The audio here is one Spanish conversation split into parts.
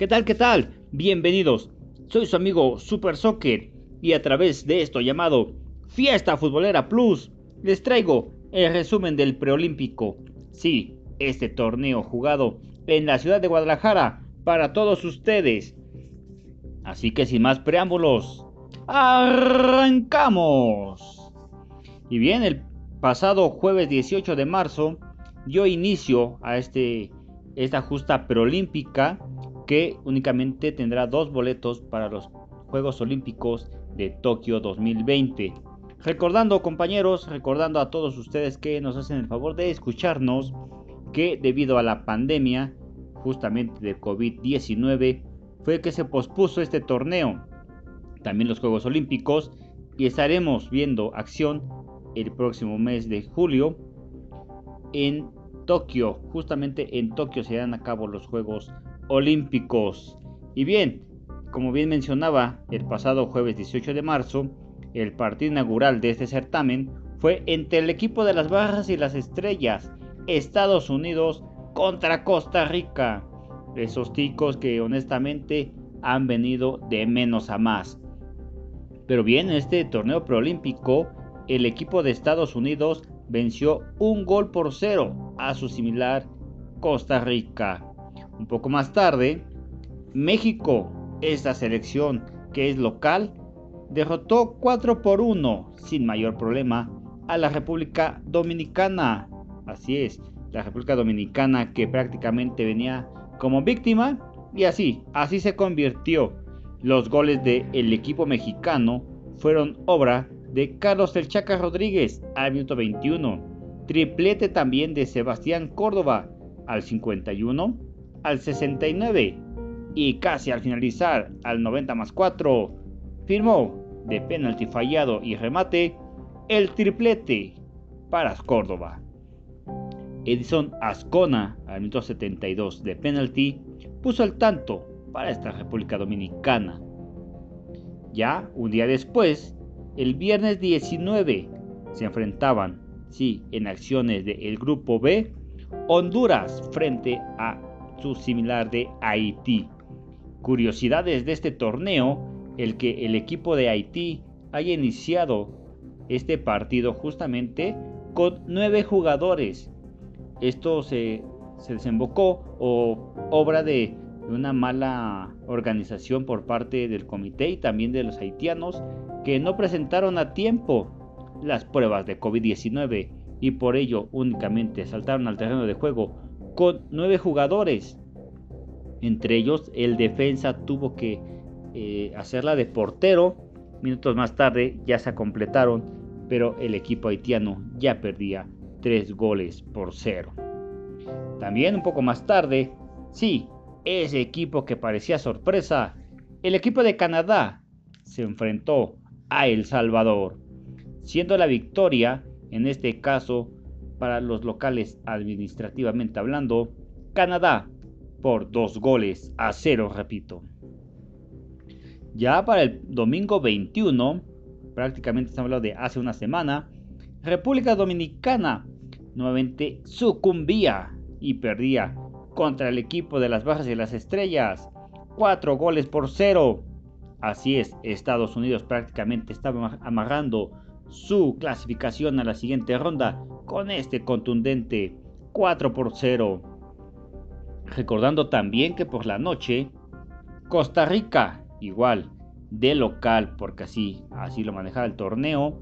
¿Qué tal? ¿Qué tal? Bienvenidos. Soy su amigo Super Soccer y a través de esto llamado Fiesta Futbolera Plus les traigo el resumen del preolímpico. Sí, este torneo jugado en la ciudad de Guadalajara para todos ustedes. Así que sin más preámbulos, arrancamos. Y bien, el pasado jueves 18 de marzo dio inicio a este, esta justa preolímpica que únicamente tendrá dos boletos para los Juegos Olímpicos de Tokio 2020. Recordando compañeros, recordando a todos ustedes que nos hacen el favor de escucharnos, que debido a la pandemia justamente de COVID-19 fue que se pospuso este torneo, también los Juegos Olímpicos, y estaremos viendo acción el próximo mes de julio en Tokio. Justamente en Tokio se dan a cabo los Juegos Olímpicos. Y bien, como bien mencionaba, el pasado jueves 18 de marzo, el partido inaugural de este certamen fue entre el equipo de las Barras y las Estrellas, Estados Unidos contra Costa Rica. Esos ticos que honestamente han venido de menos a más. Pero bien, en este torneo preolímpico, el equipo de Estados Unidos venció un gol por cero a su similar Costa Rica. Un poco más tarde, México, esta selección que es local, derrotó 4 por 1 sin mayor problema a la República Dominicana. Así es, la República Dominicana que prácticamente venía como víctima y así, así se convirtió. Los goles del equipo mexicano fueron obra de Carlos El Chaca Rodríguez al minuto 21, triplete también de Sebastián Córdoba al 51, al 69 y casi al finalizar al 90 más 4, firmó de penalti fallado y remate el triplete para Córdoba. Edison Ascona al minuto 72 de penalti puso el tanto para esta República Dominicana. Ya un día después, el viernes 19, se enfrentaban, sí, en acciones del grupo B, Honduras frente a su similar de Haití. Curiosidades de este torneo, el que el equipo de Haití haya iniciado este partido justamente con nueve jugadores esto se, desembocó o obra de una mala organización por parte del comité y también de los haitianos que no presentaron a tiempo las pruebas de COVID-19 y por ello únicamente saltaron al terreno de juego con nueve jugadores. Entre ellos el defensa tuvo que eh, hacerla de portero. Minutos más tarde ya se completaron, pero el equipo haitiano ya perdía 3 goles por 0. También un poco más tarde, sí, ese equipo que parecía sorpresa, el equipo de Canadá se enfrentó a El Salvador, siendo la victoria, en este caso, para los locales administrativamente hablando, Canadá por 2 goles a 0, repito. Ya para el domingo 21, prácticamente estamos hablando de hace una semana, República Dominicana nuevamente sucumbía y perdía contra el equipo de las Bajas y las Estrellas. Cuatro goles por cero. Así es, Estados Unidos prácticamente estaba amarrando su clasificación a la siguiente ronda con este contundente 4 por 0. Recordando también que por la noche Costa Rica, igual de local, porque así, así lo manejaba el torneo,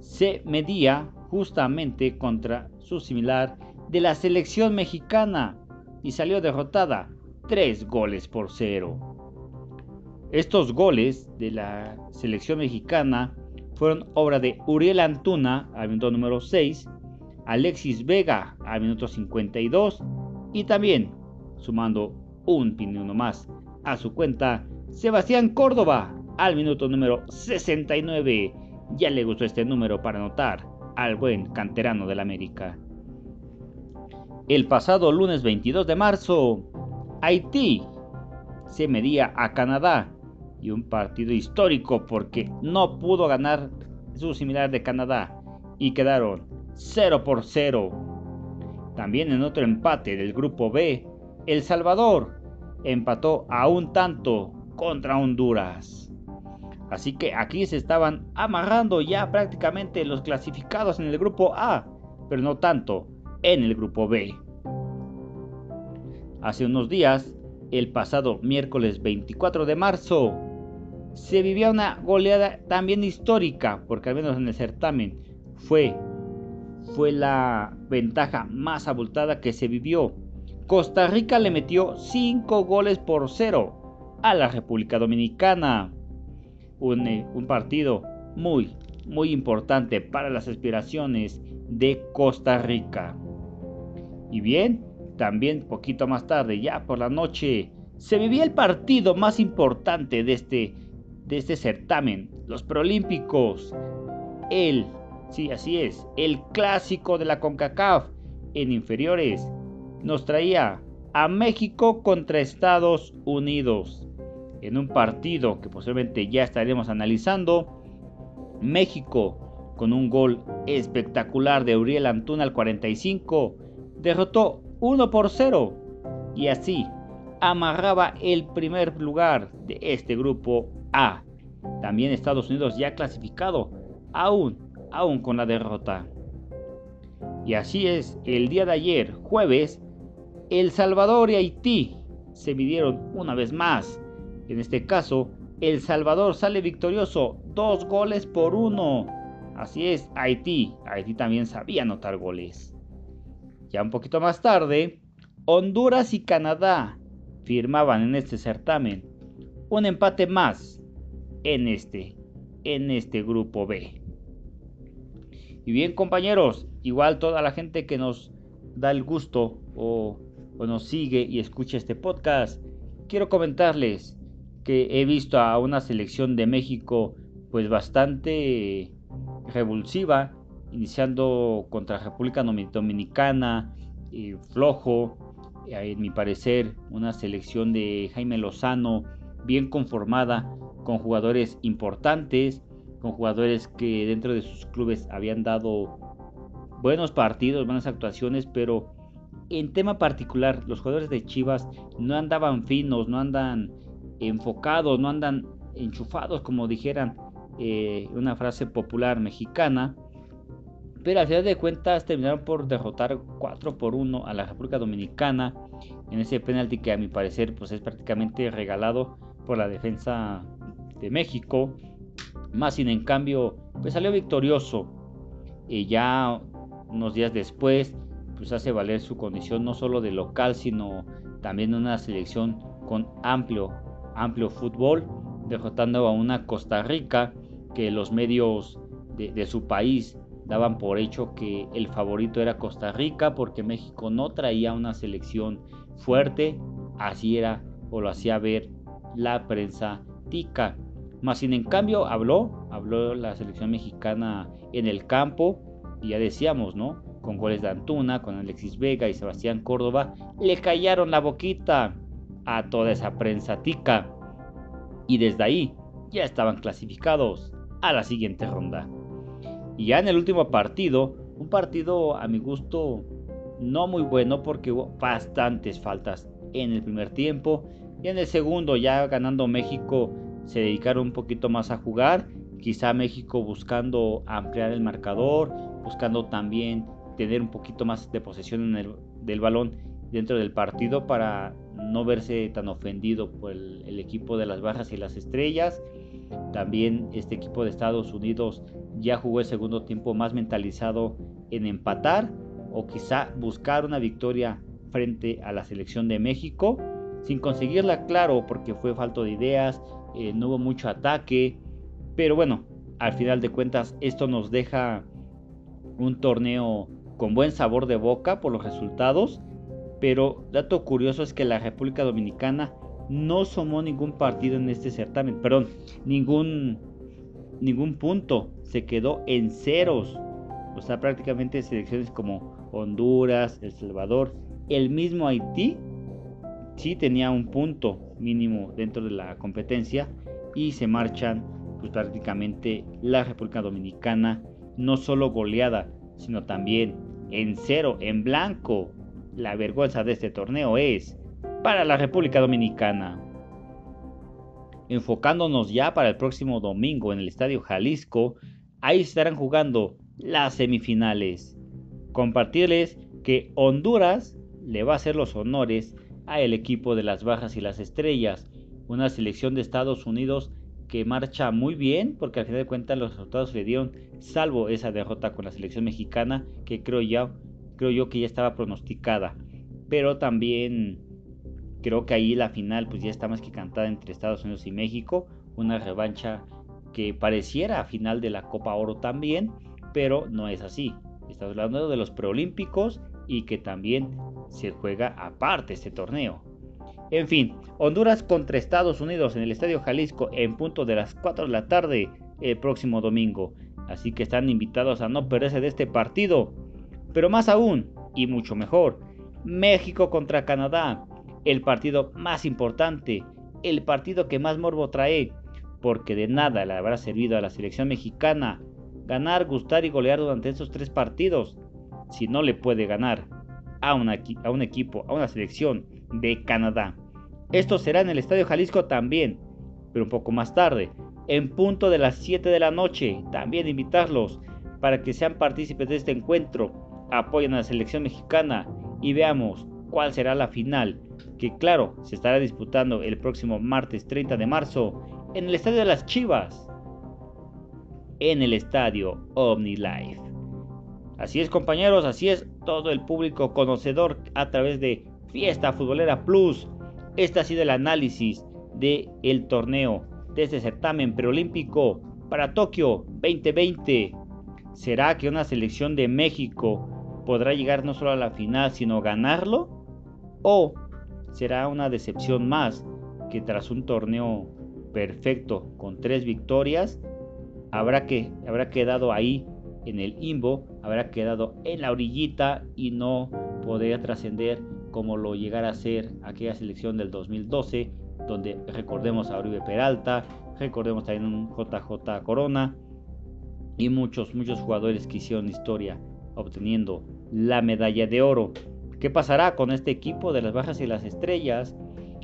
se medía justamente contra su similar de la selección mexicana y salió derrotada 3 goles por 0. Estos goles de la selección mexicana fueron obra de Uriel Antuna minuto número 6, Alexis Vega al minuto 52 y también, sumando un pinuno más a su cuenta, Sebastián Córdoba al minuto número 69. Ya le gustó este número para anotar al buen canterano del América. El pasado lunes 22 de marzo, Haití se medía a Canadá y un partido histórico porque no pudo ganar su similar de Canadá y quedaron 0 por 0. También en otro empate del grupo B, El Salvador empató a un tanto contra Honduras. Así que aquí se estaban amarrando ya prácticamente los clasificados en el grupo A, pero no tanto en el grupo B. Hace unos días, el pasado miércoles 24 de marzo, se vivía una goleada también histórica, porque al menos en el certamen fue, fue la ventaja más abultada que se vivió. Costa Rica le metió 5 goles por 0 a la República Dominicana. Un, eh, un partido muy, muy importante para las aspiraciones de Costa Rica. Y bien, también poquito más tarde, ya por la noche, se vivía el partido más importante de este, de este certamen, los Prolímpicos. El, sí, así es, el clásico de la CONCACAF en inferiores nos traía a México contra Estados Unidos. En un partido que posiblemente ya estaremos analizando, México, con un gol espectacular de Uriel Antuna al 45, derrotó 1 por 0 y así amarraba el primer lugar de este grupo A. También Estados Unidos ya clasificado, aún, aún con la derrota. Y así es, el día de ayer, jueves, El Salvador y Haití se midieron una vez más. En este caso, El Salvador sale victorioso, dos goles por uno. Así es, Haití. Haití también sabía anotar goles. Ya un poquito más tarde, Honduras y Canadá firmaban en este certamen un empate más en este, en este grupo B. Y bien compañeros, igual toda la gente que nos da el gusto o, nos sigue y escucha este podcast, quiero comentarles que he visto a una selección de México pues bastante revulsiva iniciando contra República Dominicana, flojo, en mi parecer, una selección de Jaime Lozano bien conformada, con jugadores importantes, con jugadores que dentro de sus clubes habían dado buenos partidos, buenas actuaciones, pero en tema particular, los jugadores de Chivas no andaban finos, no andan enfocados, no andan enchufados, como dijeran eh, una frase popular mexicana. Pero al final de cuentas terminaron por derrotar 4 por 1 a la República Dominicana en ese penalti que a mi parecer pues es prácticamente regalado por la defensa de México. Más sin en cambio pues salió victorioso. Y ya unos días después pues hace valer su condición no solo de local sino también una selección con amplio amplio fútbol derrotando a una Costa Rica que los medios de su país daban por hecho que el favorito era Costa Rica porque México no traía una selección fuerte, así era o lo hacía ver la prensa tica. Más sin en cambio habló, habló la selección mexicana en el campo y ya decíamos, ¿no? Con goles de Antuna, con Alexis Vega y Sebastián Córdoba, le callaron la boquita a toda esa prensa tica. Y desde ahí ya estaban clasificados a la siguiente ronda. Y ya en el último partido, un partido a mi gusto no muy bueno porque hubo bastantes faltas en el primer tiempo. Y en el segundo, ya ganando México, se dedicaron un poquito más a jugar. Quizá México buscando ampliar el marcador, buscando también tener un poquito más de posesión del balón dentro del partido para no verse tan ofendido por el, equipo de las barras y las estrellas. También este equipo de Estados Unidos ya jugó el segundo tiempo más mentalizado en empatar o quizá buscar una victoria frente a la selección de México sin conseguirla claro porque fue falto de ideas, eh, no hubo mucho ataque, pero bueno, al final de cuentas esto nos deja un torneo con buen sabor de boca por los resultados, pero dato curioso es que la República Dominicana no sumó ningún partido en este certamen, perdón, ningún ningún punto, se quedó en ceros. O sea, prácticamente selecciones como Honduras, El Salvador, el mismo Haití, sí tenía un punto mínimo dentro de la competencia y se marchan pues prácticamente la República Dominicana, no solo goleada, sino también en cero, en blanco. La vergüenza de este torneo es para la República Dominicana. Enfocándonos ya para el próximo domingo en el Estadio Jalisco, ahí estarán jugando las semifinales. Compartirles que Honduras le va a hacer los honores a el equipo de las Bajas y las Estrellas, una selección de Estados Unidos que marcha muy bien, porque al final de cuentas los resultados le dieron, salvo esa derrota con la selección mexicana, que creo, ya, creo yo que ya estaba pronosticada. Pero también creo que ahí la final pues ya está más que cantada entre Estados Unidos y México, una revancha que pareciera final de la Copa Oro también, pero no es así. Estamos hablando de los preolímpicos y que también se juega aparte este torneo. En fin, Honduras contra Estados Unidos en el Estadio Jalisco en punto de las 4 de la tarde el próximo domingo. Así que están invitados a no perderse de este partido. Pero más aún, y mucho mejor, México contra Canadá, el partido más importante, el partido que más morbo trae, porque de nada le habrá servido a la selección mexicana ganar, gustar y golear durante estos tres partidos, si no le puede ganar a, a un equipo, a una selección de Canadá. Esto será en el Estadio Jalisco también, pero un poco más tarde, en punto de las 7 de la noche. También invitarlos para que sean partícipes de este encuentro, apoyen a la selección mexicana y veamos cuál será la final, que claro, se estará disputando el próximo martes 30 de marzo en el Estadio de las Chivas, en el Estadio OmniLife. Así es compañeros, así es todo el público conocedor a través de Fiesta Futbolera Plus. Este ha sido el análisis del el torneo de este certamen preolímpico para Tokio 2020. ¿Será que una selección de México podrá llegar no solo a la final, sino ganarlo? ¿O será una decepción más que tras un torneo perfecto con tres victorias, habrá, que, habrá quedado ahí en el imbo, habrá quedado en la orillita y no podría trascender como lo llegara a ser aquella selección del 2012, donde recordemos a Uribe Peralta, recordemos también un JJ Corona y muchos, muchos jugadores que hicieron historia obteniendo la medalla de oro. ¿Qué pasará con este equipo de las bajas y las estrellas?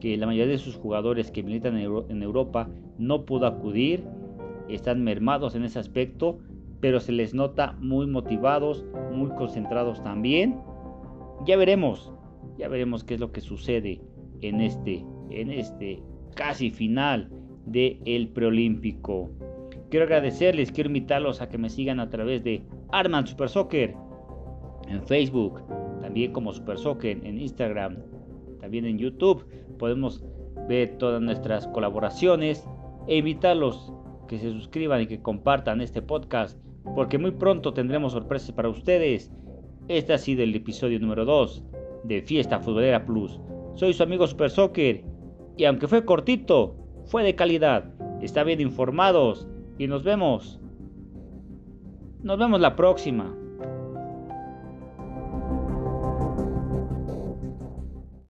Que la mayoría de sus jugadores que militan en Europa no pudo acudir, están mermados en ese aspecto, pero se les nota muy motivados, muy concentrados también. Ya veremos, ya veremos qué es lo que sucede en este, en este casi final del el preolímpico. Quiero agradecerles, quiero invitarlos a que me sigan a través de Arman Super Soccer en Facebook, también como Super Soccer en Instagram, también en YouTube. Podemos ver todas nuestras colaboraciones e invitarlos que se suscriban y que compartan este podcast porque muy pronto tendremos sorpresas para ustedes. Este ha sido el episodio número 2 de Fiesta Futbolera Plus. Soy su amigo Super Soccer y aunque fue cortito, fue de calidad. Está bien informados y nos vemos. Nos vemos la próxima.